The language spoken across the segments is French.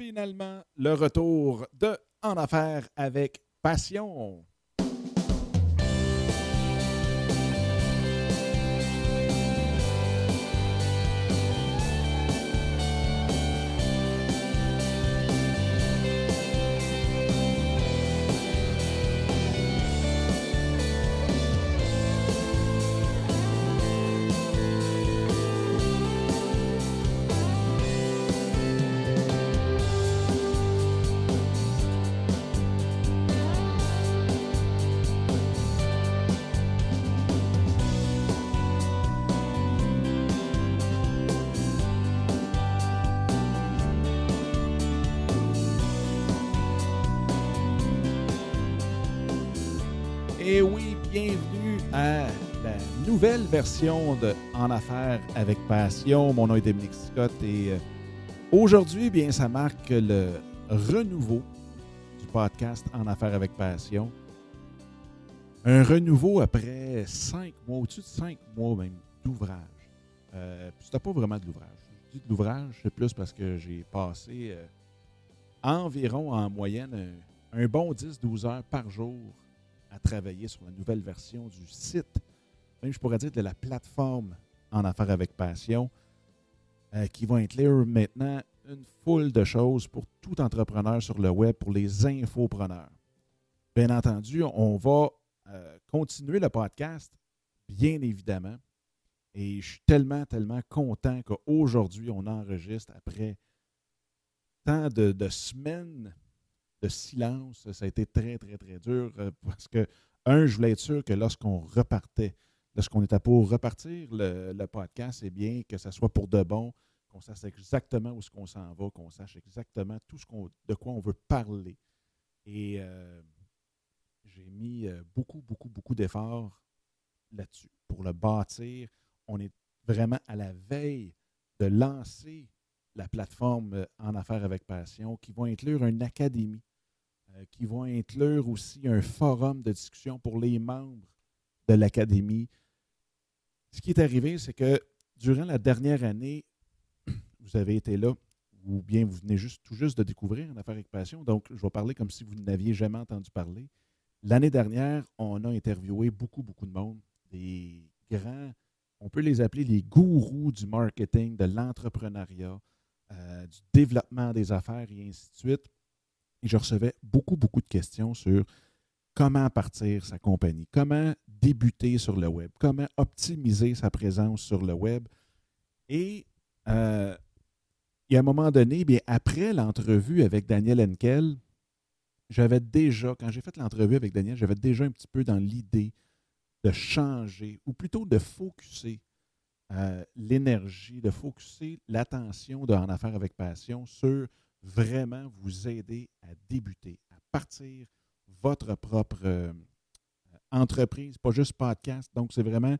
finalement le retour de En affaires avec passion. Et oui, bienvenue à la nouvelle version de En affaires avec passion. Mon nom est Dominique Scott et euh, aujourd'hui, bien, ça marque le renouveau du podcast En affaires avec passion. Un renouveau après cinq mois, au-dessus de cinq mois même d'ouvrage. Euh, c'était pas vraiment de l'ouvrage. Je dis de l'ouvrage, c'est plus parce que j'ai passé euh, environ en moyenne un, un bon 10-12 heures par jour à travailler sur la nouvelle version du site, même je pourrais dire de la plateforme en affaires avec passion, euh, qui va inclure maintenant une foule de choses pour tout entrepreneur sur le web, pour les infopreneurs. Bien entendu, on va euh, continuer le podcast, bien évidemment. Et je suis tellement, tellement content qu'aujourd'hui, on enregistre après tant de, de semaines de silence. Ça a été très, très, très dur euh, parce que, un, je voulais être sûr que lorsqu'on repartait, lorsqu'on était pour repartir le, le podcast, eh bien, que ça soit pour de bon, qu'on sache exactement où est-ce qu'on s'en va, qu'on sache exactement tout ce qu'on, de quoi on veut parler. Et euh, j'ai mis euh, beaucoup, beaucoup, beaucoup d'efforts là-dessus pour le bâtir. On est vraiment à la veille de lancer la plateforme En Affaires avec Passion, qui va inclure une académie, euh, qui va inclure aussi un forum de discussion pour les membres de l'académie. Ce qui est arrivé, c'est que durant la dernière année, vous avez été là, ou bien vous venez tout juste de découvrir En Affaires avec Passion, donc je vais parler comme si vous n'aviez jamais entendu parler. L'année dernière, on a interviewé beaucoup, beaucoup de monde, des grands, on peut les appeler les gourous du marketing, de l'entrepreneuriat, euh, du développement des affaires et ainsi de suite. Et je recevais beaucoup, beaucoup de questions sur comment partir sa compagnie, comment débuter sur le web, comment optimiser sa présence sur le web. Et euh, il y a un moment donné, bien, après l'entrevue avec Daniel Henkel, j'avais déjà, quand j'ai fait l'entrevue avec Daniel, j'avais déjà un petit peu dans l'idée de changer, ou plutôt de focuser euh, l'énergie, de focuser l'attention de En Affaires avec Passion sur vraiment vous aider à débuter, à partir votre propre euh, entreprise, pas juste podcast. Donc, c'est vraiment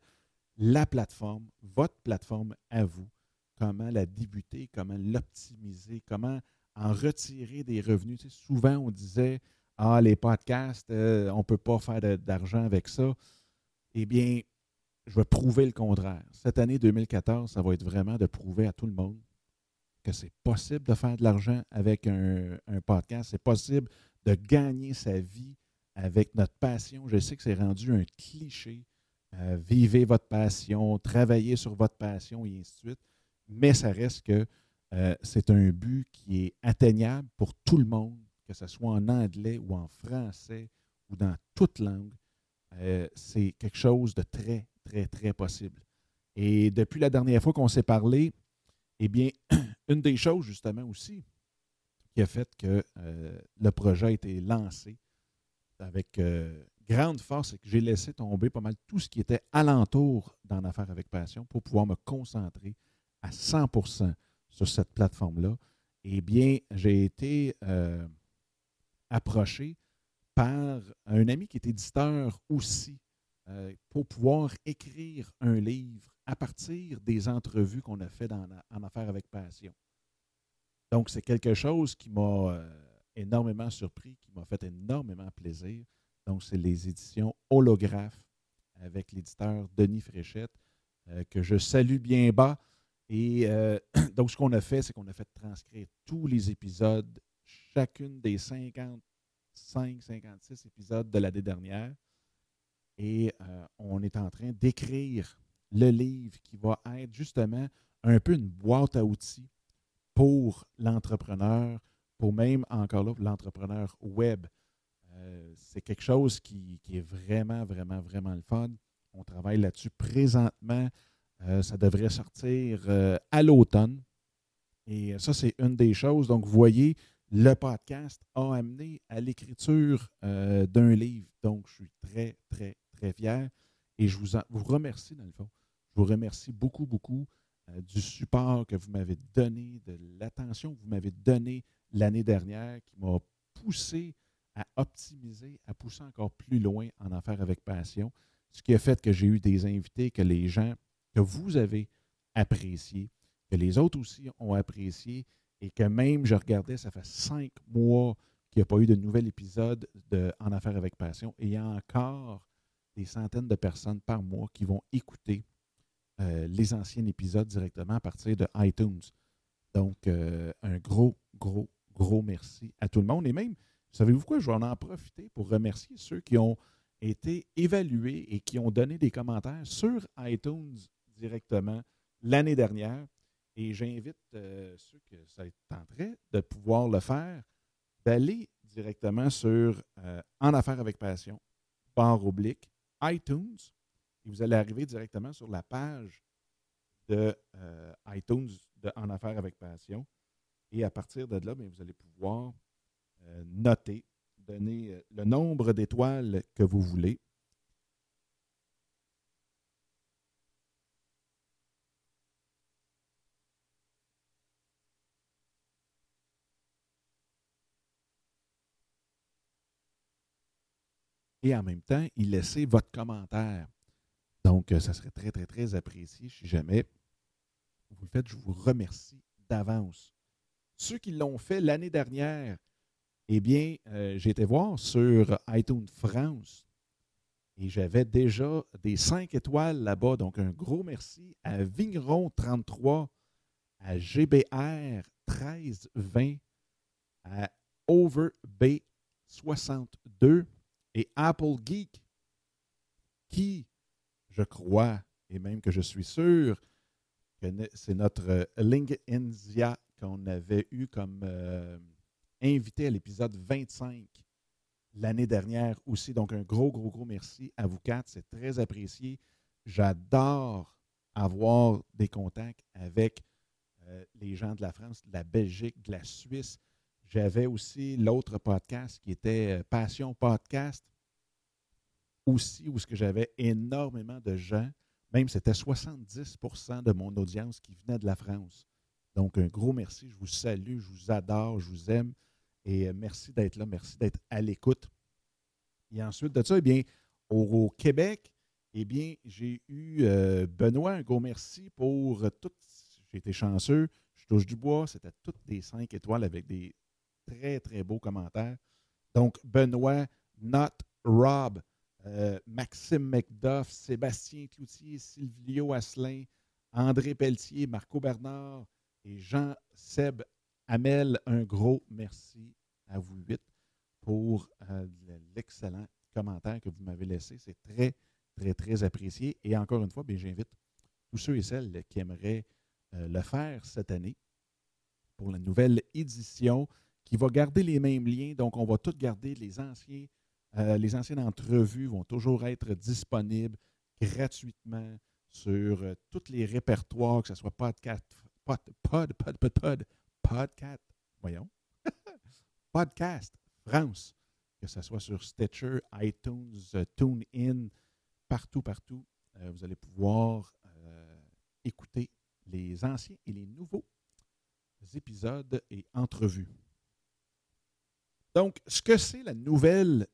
la plateforme, votre plateforme à vous, comment la débuter, comment l'optimiser, comment en retirer des revenus. Souvent, on disait, ah, les podcasts, euh, on ne peut pas faire d'argent avec ça. Eh bien, je vais prouver le contraire. Cette année 2014, ça va être vraiment de prouver à tout le monde que c'est possible de faire de l'argent avec un, podcast. C'est possible de gagner sa vie avec notre passion. Je sais que c'est rendu un cliché. Euh, vivez votre passion, travaillez sur votre passion et ainsi de suite. Mais ça reste que euh, c'est un but qui est atteignable pour tout le monde, que ce soit en anglais ou en français ou dans toute langue. Euh, c'est quelque chose de très, très, très possible. Et depuis la dernière fois qu'on s'est parlé, eh bien, une des choses justement aussi qui a fait que euh, le projet a été lancé avec euh, grande force, c'est que j'ai laissé tomber pas mal tout ce qui était alentour d'en affaires avec passion pour pouvoir me concentrer à 100% sur cette plateforme-là. Eh bien, j'ai été euh, approché par un ami qui est éditeur aussi euh, pour pouvoir écrire un livre à partir des entrevues qu'on a fait dans, en Affaires avec Passion. Donc, c'est quelque chose qui m'a euh, énormément surpris, qui m'a fait énormément plaisir. Donc, c'est les éditions Holographe avec l'éditeur Denis Fréchette, euh, que je salue bien bas. Et donc, ce qu'on a fait, c'est qu'on a fait transcrire tous les épisodes, chacune des 55, 56 épisodes de l'année dernière. Et euh, on est en train d'écrire le livre qui va être justement un peu une boîte à outils pour l'entrepreneur, pour même encore là, l'entrepreneur web. Euh, c'est quelque chose qui, est vraiment, vraiment, vraiment le fun. On travaille là-dessus présentement. Euh, ça devrait sortir à l'automne. Et ça, c'est une des choses. Donc, vous voyez, le podcast a amené à l'écriture d'un livre. Donc, je suis très, très, très fier. Et je vous, vous remercie, dans le fond. Je vous remercie beaucoup, beaucoup du support que vous m'avez donné, de l'attention que vous m'avez donnée l'année dernière, qui m'a poussé à optimiser, à pousser encore plus loin en affaires avec passion, ce qui a fait que j'ai eu des invités que les gens, que vous avez appréciés, que les autres aussi ont apprécié et que même je regardais, ça fait cinq mois qu'il n'y a pas eu de nouvel épisode de En affaires avec passion et il y a encore des centaines de personnes par mois qui vont écouter euh, les anciens épisodes directement à partir de iTunes. Donc, euh, un gros, gros, gros merci à tout le monde. Et même, Savez-vous quoi? Je vais en profiter pour remercier ceux qui ont été évalués et qui ont donné des commentaires sur iTunes directement l'année dernière. Et j'invite euh, ceux que ça tenterait de pouvoir le faire, d'aller directement sur En Affaires avec Passion, barre oblique, iTunes, et vous allez arriver directement sur la page de euh, iTunes de En Affaires avec Passion. Et à partir de là, vous allez pouvoir euh, noter, donner euh, le nombre d'étoiles que vous voulez. Et en même temps, y laisser votre commentaire. Donc, euh, ça serait très, très, très apprécié si jamais vous le faites. Je vous remercie d'avance. Ceux qui l'ont fait l'année dernière, eh bien, euh, j'ai été voir sur iTunes France et j'avais déjà des 5 étoiles là-bas. Donc, un gros merci à Vigneron33, à GBR 1320, à OverB62 et Apple Geek qui, je crois, et même que je suis sûr, c'est notre LinkedInzia qu'on avait eu comme. Euh, invité à l'épisode 25 l'année dernière aussi. Donc, un gros, gros, gros merci à vous quatre. C'est très apprécié. J'adore avoir des contacts avec euh, les gens de la France, de la Belgique, de la Suisse. J'avais aussi l'autre podcast qui était euh, Passion Podcast, aussi où ce que j'avais énormément de gens, même c'était 70% de mon audience qui venait de la France. Donc, un gros merci. Je vous salue, je vous adore, je vous aime. Et euh, merci d'être là, merci d'être à l'écoute. Et ensuite de ça, eh bien, au, Québec, eh bien, j'ai eu euh, Benoît, un gros merci pour tout. J'ai été chanceux, je touche du bois, c'était toutes des cinq étoiles avec des très, très beaux commentaires. Donc, Benoît, Not Rob, euh, Maxime McDuff, Sébastien Cloutier, Sylvio Asselin, André Pelletier, Marco Bernard et Jean-Seb Amel, un gros merci à vous huit pour euh, l'excellent commentaire que vous m'avez laissé. C'est très, très, très apprécié. Et encore une fois, j'invite tous ceux et celles qui aimeraient euh, le faire cette année pour la nouvelle édition qui va garder les mêmes liens. Donc, on va tout garder. Les anciens, euh, les anciennes entrevues vont toujours être disponibles gratuitement sur tous les répertoires, que ce soit podcast, pod, pod, pod, pod, pod, podcast, voyons, podcast France, que ce soit sur Stitcher, iTunes, euh, TuneIn, partout, partout. Euh, vous allez pouvoir euh, écouter les anciens et les nouveaux épisodes et entrevues. Donc, ce que c'est la nouvelle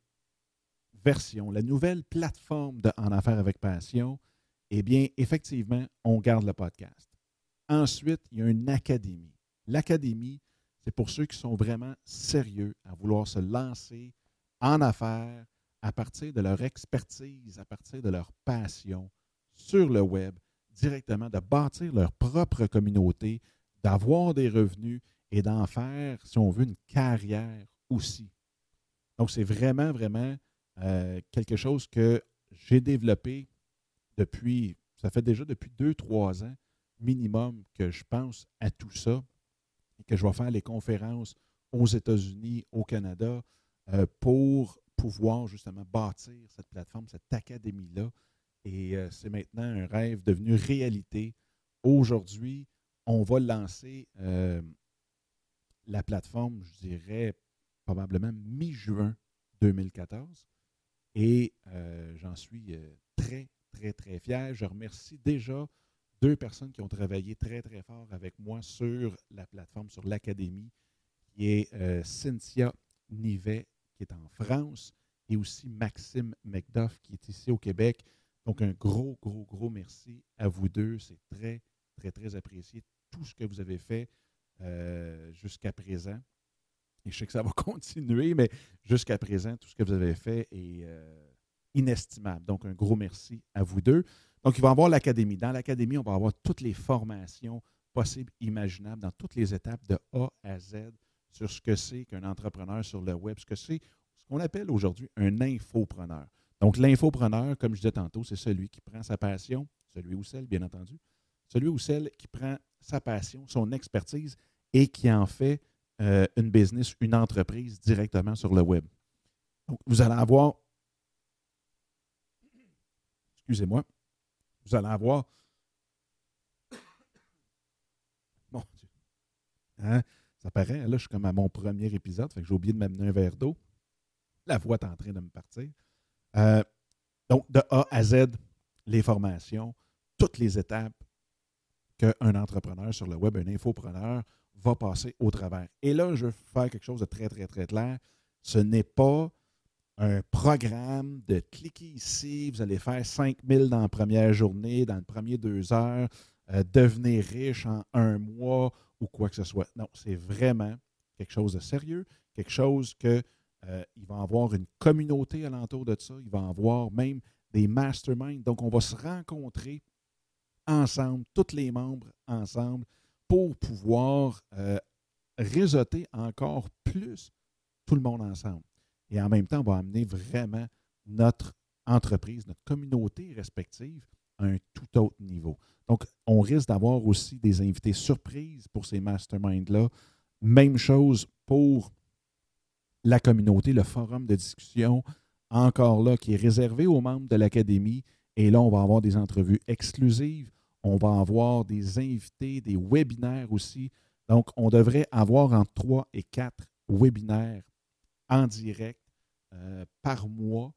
version, la nouvelle plateforme de En Affaires avec Passion, eh bien, effectivement, on garde le podcast. Ensuite, il y a une académie. L'académie, c'est pour ceux qui sont vraiment sérieux à vouloir se lancer en affaires à partir de leur expertise, à partir de leur passion sur le web, directement, de bâtir leur propre communauté, d'avoir des revenus et d'en faire, si on veut, une carrière Donc, c'est vraiment, vraiment euh, quelque chose que j'ai développé depuis, ça fait déjà depuis deux, trois ans minimum que je pense à tout ça et que je vais faire les conférences aux États-Unis, au Canada, euh, pour pouvoir justement bâtir cette plateforme, cette académie-là. Et euh, c'est maintenant un rêve devenu réalité. Aujourd'hui, on va lancer la plateforme, je dirais, probablement mi-juin 2014. Et j'en suis très, très, très fier. Je remercie déjà deux personnes qui ont travaillé très, très fort avec moi sur la plateforme, sur l'académie, qui est Cynthia Nivet qui est en France, et aussi Maxime McDuff, qui est ici au Québec. Donc, un gros, gros, gros merci à vous deux. C'est très, très, très apprécié tout ce que vous avez fait euh, jusqu'à présent. Et je sais que ça va continuer, mais jusqu'à présent, tout ce que vous avez fait est euh, inestimable. Donc, un gros merci à vous deux. Donc, il va y avoir l'académie. Dans l'académie, on va avoir toutes les formations possibles, imaginables, dans toutes les étapes de A à Z sur ce que c'est qu'un entrepreneur sur le web, ce que c'est ce qu'on appelle aujourd'hui un infopreneur. Donc, l'infopreneur, comme je disais tantôt, c'est celui qui prend sa passion, celui ou celle, bien entendu, celui ou celle qui prend sa passion, son expertise et qui en fait euh, une business, une entreprise directement sur le web. Donc, vous allez avoir, excusez-moi, vous allez avoir, mon Dieu, hein? Ça paraît, là, je suis comme à mon premier épisode, fait que j'ai oublié de m'amener un verre d'eau. La voix est en train de me partir. Euh, donc, de A à Z, les formations, toutes les étapes qu'un entrepreneur sur le web, un infopreneur, va passer au travers. Et là, je veux faire quelque chose de très, très, très clair. Ce n'est pas un programme de cliquer ici, vous allez faire 5 000 dans la première journée, dans les premiers deux heures, euh, devenir riche en un mois ou quoi que ce soit. Non, c'est vraiment quelque chose de sérieux, quelque chose que euh, il va avoir une communauté alentour de ça, il va avoir même des masterminds. Donc, on va se rencontrer ensemble, tous les membres ensemble, pour pouvoir euh, réseauter encore plus tout le monde ensemble. Et en même temps, on va amener vraiment notre entreprise, notre communauté respective à un tout autre niveau. Donc, on risque d'avoir aussi des invités surprises pour ces masterminds-là. Même chose pour la communauté, le forum de discussion, encore là, qui est réservé aux membres de l'Académie. Et là, on va avoir des entrevues exclusives. On va avoir des invités, des webinaires aussi. Donc, on devrait avoir entre trois et quatre webinaires en direct euh, par mois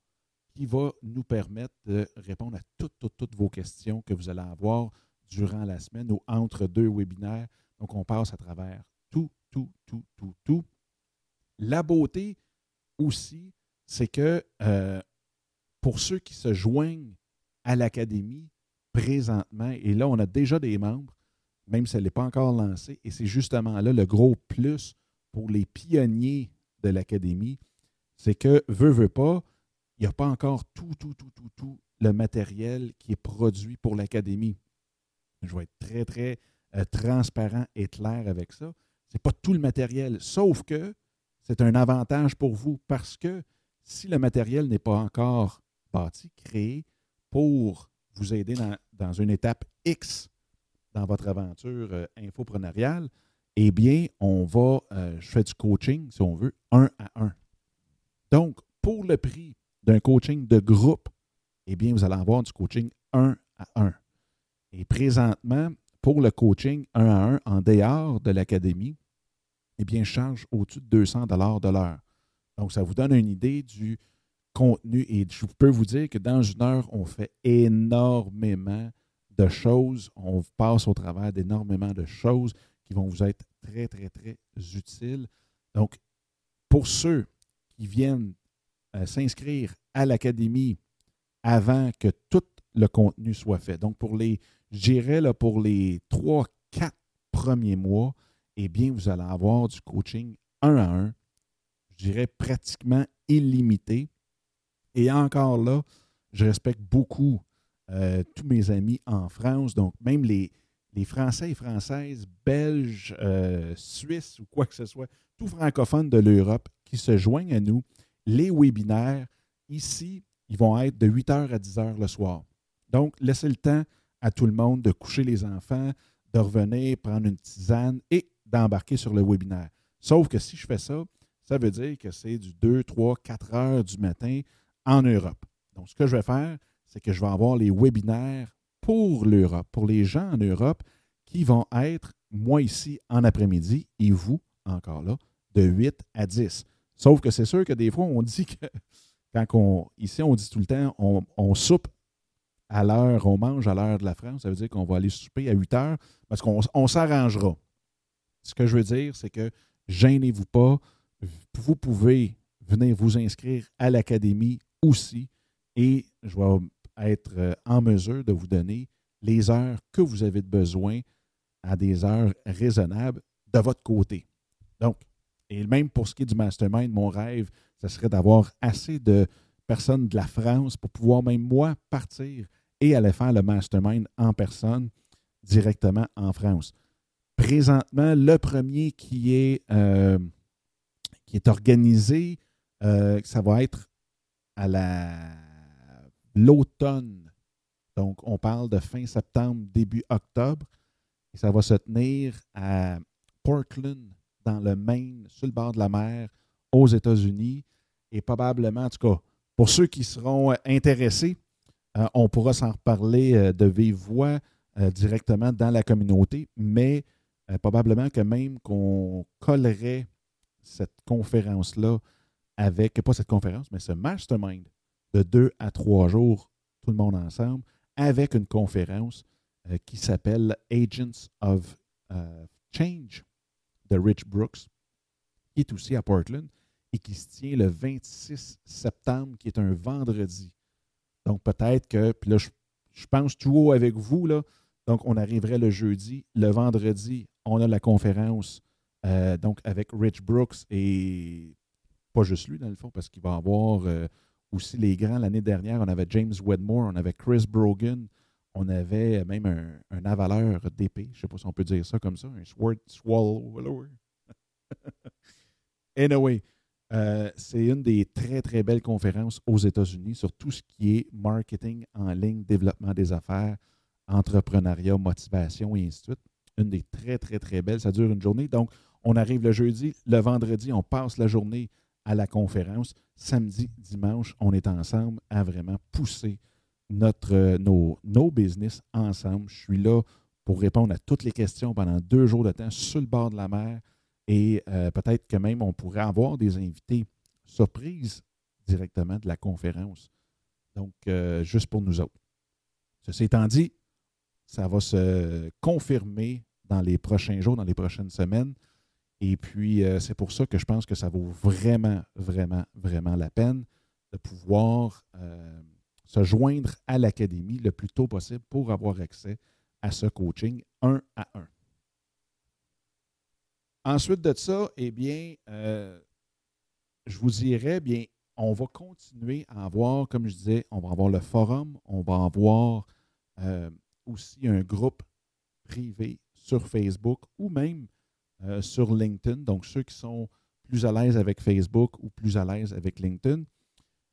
qui va nous permettre de répondre à toutes, toutes, toutes vos questions que vous allez avoir durant la semaine ou entre deux webinaires. Donc, on passe à travers tout, tout, tout, tout, tout. La beauté aussi, c'est que euh, pour ceux qui se joignent à l'Académie présentement, et là, on a déjà des membres, même si elle n'est pas encore lancée, et c'est justement là le gros plus pour les pionniers de l'Académie, c'est que, veut, veut pas, il n'y a pas encore tout, tout, tout, tout, tout le matériel qui est produit pour l'académie. Je vais être très, très euh, transparent et clair avec ça. Ce n'est pas tout le matériel, sauf que c'est un avantage pour vous parce que si le matériel n'est pas encore bâti, créé pour vous aider dans, une étape X dans votre aventure euh, infopreneuriale, eh bien, on va, euh, je fais du coaching, si on veut, un à un. Donc, pour le prix d'un coaching de groupe, eh bien, vous allez avoir du coaching un à un. Et présentement, pour le coaching un à un en dehors de l'académie, eh bien, je charge au-dessus de 200 de l'heure. Donc, ça vous donne une idée du contenu. Et je peux vous dire que dans une heure, on fait énormément de choses. On passe au travers d'énormément de choses qui vont vous être très, très, très utiles. Donc, pour ceux qui viennent euh, s'inscrire à l'académie avant que tout le contenu soit fait. Donc, pour les, je pour les trois, quatre premiers mois, eh bien, vous allez avoir du coaching un à un, je dirais pratiquement illimité. Et encore là, je respecte beaucoup euh, tous mes amis en France, donc même les, Français et Françaises, Belges, euh, Suisses ou quoi que ce soit, tous francophones de l'Europe qui se joignent à nous. Les webinaires, ici, ils vont être de 8h à 10h le soir. Donc, laissez le temps à tout le monde de coucher les enfants, de revenir, prendre une tisane et d'embarquer sur le webinaire. Sauf que si je fais ça, ça veut dire que c'est du 2, 3, 4 heures du matin en Europe. Donc, ce que je vais faire, c'est que je vais avoir les webinaires pour l'Europe, pour les gens en Europe qui vont être, moi ici, en après-midi et vous, encore là, de 8 à 10. Sauf que c'est sûr que des fois, on dit que quand on, ici, on dit tout le temps, on, soupe à l'heure, on mange à l'heure de la France, ça veut dire qu'on va aller souper à 8 heures parce qu'on s'arrangera. Ce que je veux dire, c'est que gênez-vous pas. Vous pouvez venir vous inscrire à l'académie aussi et je vais être euh, en mesure de vous donner les heures que vous avez besoin à des heures raisonnables de votre côté. Donc, et même pour ce qui est du mastermind, mon rêve, ce serait d'avoir assez de personnes de la France pour pouvoir même moi partir et aller faire le mastermind en personne directement en France. Présentement, le premier qui est, euh, qui est organisé, euh, ça va être à la l'automne. Donc, on parle de fin septembre, début octobre. Et ça va se tenir à Portland, dans le Maine, sur le bord de la mer, aux États-Unis. Et probablement, en tout cas, pour ceux qui seront euh, intéressés, euh, on pourra s'en reparler euh, de vive voix directement dans la communauté, mais probablement que même qu'on collerait cette conférence-là avec, pas cette conférence, mais ce mastermind de deux à trois jours, tout le monde ensemble, avec une conférence euh, qui s'appelle Agents of euh, Change de Rich Brooks, qui est aussi à Portland et qui se tient le 26 septembre, qui est un vendredi. Donc peut-être que, puis là, je, pense tout haut avec vous, là, donc on arriverait le jeudi. Le vendredi, on a la conférence euh, donc avec Rich Brooks et pas juste lui, dans le fond, parce qu'il va avoir aussi les grands. L'année dernière, on avait James Wedmore, on avait Chris Brogan, on avait même un, avaleur d'épée, je ne sais pas si on peut dire ça comme ça, un sword swallower. anyway, euh, c'est une des très, très belles conférences aux États-Unis sur tout ce qui est marketing en ligne, développement des affaires, entrepreneuriat, motivation et ainsi de suite. Une des très, très, très belles. Ça dure une journée. Donc, on arrive le jeudi. Le vendredi, on passe la journée à la conférence. Samedi, dimanche, on est ensemble à vraiment pousser notre, euh, nos, nos business ensemble. Je suis là pour répondre à toutes les questions pendant deux jours de temps sur le bord de la mer. Et euh, peut-être que même on pourrait avoir des invités surprises directement de la conférence. Donc, euh, juste pour nous autres. Ceci étant dit, ça va se confirmer dans les prochains jours, dans les prochaines semaines. Et puis, euh, c'est pour ça que je pense que ça vaut vraiment, vraiment, vraiment la peine de pouvoir euh, se joindre à l'académie le plus tôt possible pour avoir accès à ce coaching un à un. Ensuite de ça, eh bien, euh, je vous dirais, bien, on va continuer à avoir, comme je disais, on va avoir le forum, on va avoir aussi un groupe privé sur Facebook ou même euh, sur LinkedIn. Donc, ceux qui sont plus à l'aise avec Facebook ou plus à l'aise avec LinkedIn.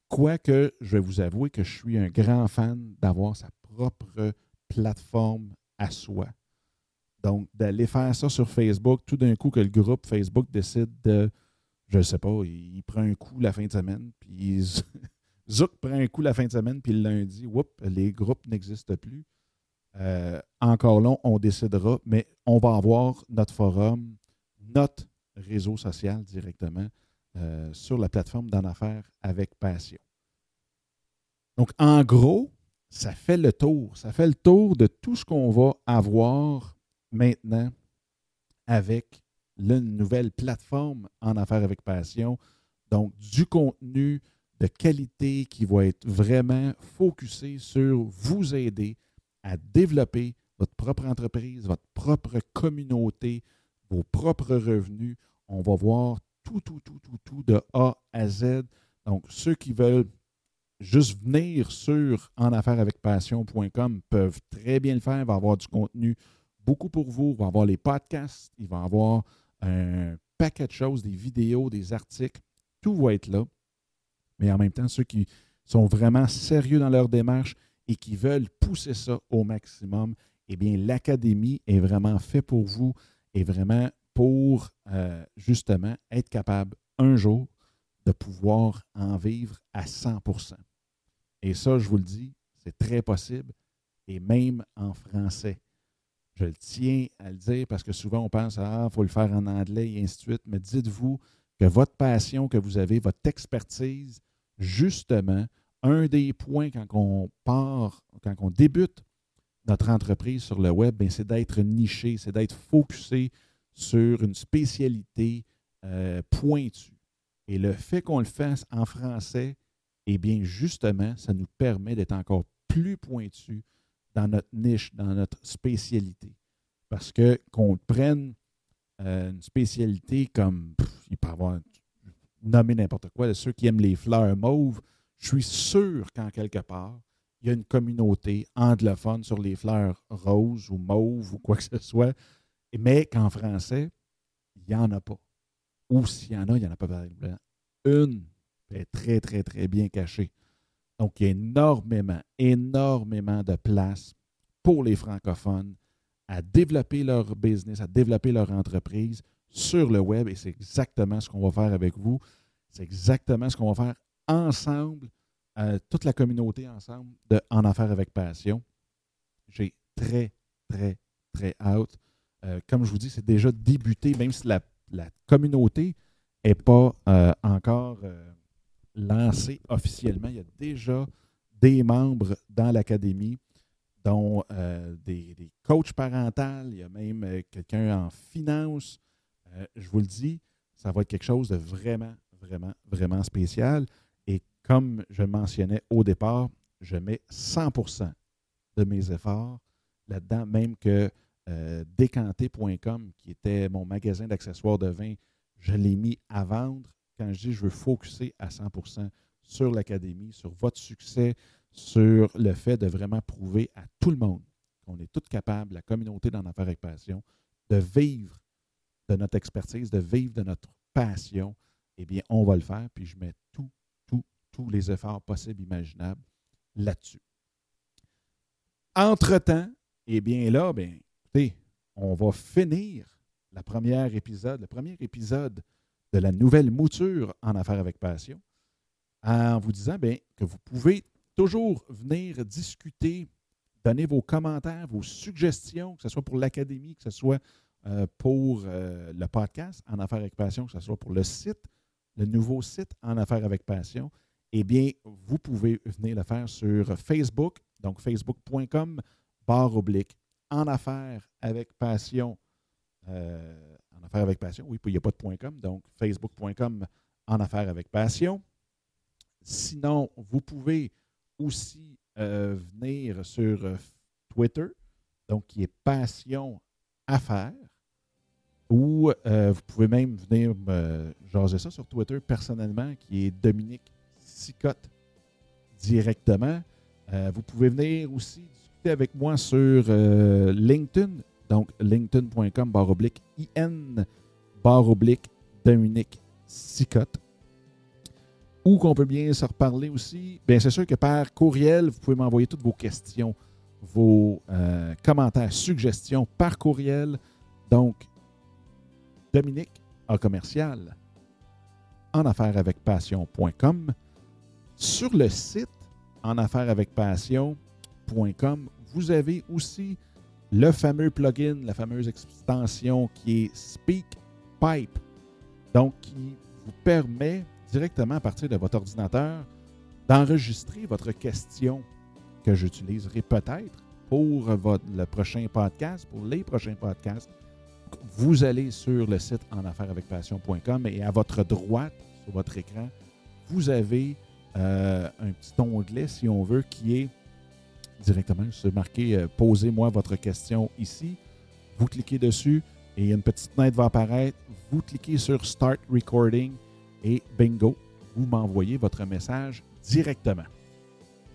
Quoique, je vais vous avouer que je suis un grand fan d'avoir sa propre plateforme à soi. Donc, d'aller faire ça sur Facebook, tout d'un coup que le groupe Facebook décide de, je ne sais pas, il, prend un coup la fin de semaine, puis Zouk prend un coup la fin de semaine, puis le lundi, whoop, les groupes n'existent plus. Euh, encore là, on décidera, mais on va avoir notre forum, notre réseau social directement euh, sur la plateforme d'en affaires avec passion. Donc, en gros, ça fait le tour. Ça fait le tour de tout ce qu'on va avoir maintenant avec la nouvelle plateforme en affaires avec passion. Donc, du contenu de qualité qui va être vraiment focusé sur vous aider à développer votre propre entreprise, votre propre communauté, vos propres revenus. On va voir tout, tout, tout, tout, tout de A à Z. Donc, ceux qui veulent juste venir sur enafairesavecpassion.com peuvent très bien le faire. Il va y avoir du contenu beaucoup pour vous. Il va y avoir les podcasts. Il va y avoir un paquet de choses, des vidéos, des articles. Tout va être là. Mais en même temps, ceux qui sont vraiment sérieux dans leur démarche et qui veulent pousser ça au maximum, eh bien, l'Académie est vraiment fait pour vous et vraiment pour euh, justement être capable un jour de pouvoir en vivre à 100% Et ça, je vous le dis, c'est très possible, et même en français. Je le tiens à le dire parce que souvent on pense Ah, il faut le faire en anglais et ainsi de suite, mais dites-vous que votre passion que vous avez, votre expertise, justement, un des points quand on part, quand on débute notre entreprise sur le web, ben, c'est d'être niché, c'est d'être focusé sur une spécialité euh, pointue. Et le fait qu'on le fasse en français, eh bien, justement, ça nous permet d'être encore plus pointu dans notre niche, dans notre spécialité. Parce que qu'on prenne euh, une spécialité comme, il peut avoir nommé n'importe quoi, ceux qui aiment les fleurs mauves, je suis sûr qu'en quelque part, il y a une communauté anglophone sur les fleurs roses ou mauves ou quoi que ce soit, mais qu'en français, il n'y en a pas. Ou s'il y en a, il n'y en a pas Une est très, très, très bien cachée. Donc, il y a énormément, énormément de place pour les francophones à développer leur business, à développer leur entreprise sur le web. Et c'est exactement ce qu'on va faire avec vous. C'est exactement ce qu'on va faire ensemble, euh, toute la communauté ensemble de En Affaires avec Passion. J'ai très, très, très hâte. Euh, comme je vous dis, c'est déjà débuté, même si la, communauté n'est pas euh, encore lancée officiellement. Il y a déjà des membres dans l'Académie, dont des, des, coachs parentaux, il y a même quelqu'un en finance. je vous le dis, ça va être quelque chose de vraiment, vraiment, vraiment spécial. Comme je mentionnais au départ, je mets 100% de mes efforts là-dedans, même que euh, décanté.com, qui était mon magasin d'accessoires de vin, je l'ai mis à vendre. Quand je dis je veux focuser à 100% sur l'académie, sur votre succès, sur le fait de vraiment prouver à tout le monde qu'on est tous capables, la communauté d'en affaires avec passion, de vivre de notre expertise, de vivre de notre passion, eh bien, on va le faire, puis je mets tout, tous les efforts possibles, imaginables là-dessus. Entre-temps, eh bien là, bien, écoutez, on va finir la première épisode, le premier épisode de la nouvelle mouture en affaires avec passion en vous disant bien, que vous pouvez toujours venir discuter, donner vos commentaires, vos suggestions, que ce soit pour l'académie, que ce soit euh, pour euh, le podcast en affaires avec passion, que ce soit pour le site le nouveau site En Affaires avec Passion, eh bien, vous pouvez venir le faire sur Facebook, donc facebook.com, barre oblique, En Affaires avec Passion. Euh, en Affaires avec Passion, oui, il n'y a pas de point .com, donc facebook.com, En Affaires avec Passion. Sinon, vous pouvez aussi euh, venir sur euh, Twitter, donc qui est Passion Affaires. Ou vous pouvez même venir me jaser ça sur Twitter personnellement, qui est Dominique Directement. Euh, vous pouvez venir aussi discuter avec moi sur euh, LinkedIn, donc linkedin.com barre oblique IN barre oblique Dominique Sicotte. Ou qu'on peut bien se reparler aussi. Bien, c'est sûr que par courriel, vous pouvez m'envoyer toutes vos questions, vos commentaires, suggestions par courriel. Donc, Dominique en commercial en affaires avec passion.com. Sur le site en affaires avec passion.com, vous avez aussi le fameux plugin, la fameuse extension qui est SpeakPipe, donc qui vous permet directement à partir de votre ordinateur d'enregistrer votre question que j'utiliserai peut-être pour votre, le prochain podcast, pour les prochains podcasts. Vous allez sur le site en et à votre droite, sur votre écran, vous avez euh, un petit onglet, si on veut, qui est directement, c'est marqué euh, Posez-moi votre question ici. Vous cliquez dessus et une petite fenêtre va apparaître. Vous cliquez sur Start Recording et bingo, vous m'envoyez votre message directement.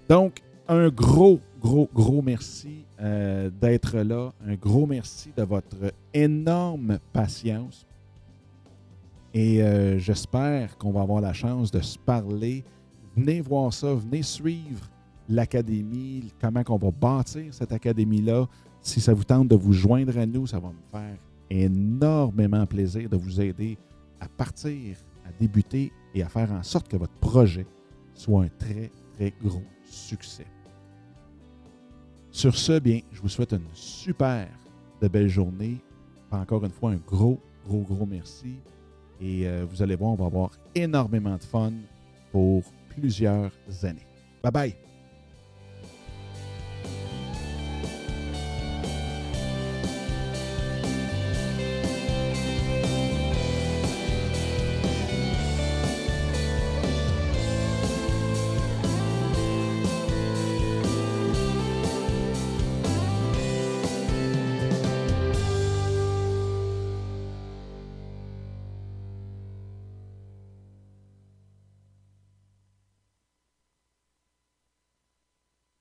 Donc, un gros, gros, gros merci euh, d'être là. Un gros merci de votre énorme patience. Et j'espère qu'on va avoir la chance de se parler. Venez voir ça, venez suivre l'académie, comment on va bâtir cette académie-là. Si ça vous tente de vous joindre à nous, ça va me faire énormément plaisir de vous aider à partir, à débuter et à faire en sorte que votre projet soit un très, très gros succès. Sur ce, bien, je vous souhaite une super belle journée. Encore une fois, un gros, gros, gros merci. Et euh, vous allez voir, on va avoir énormément de fun pour plusieurs années. Bye bye!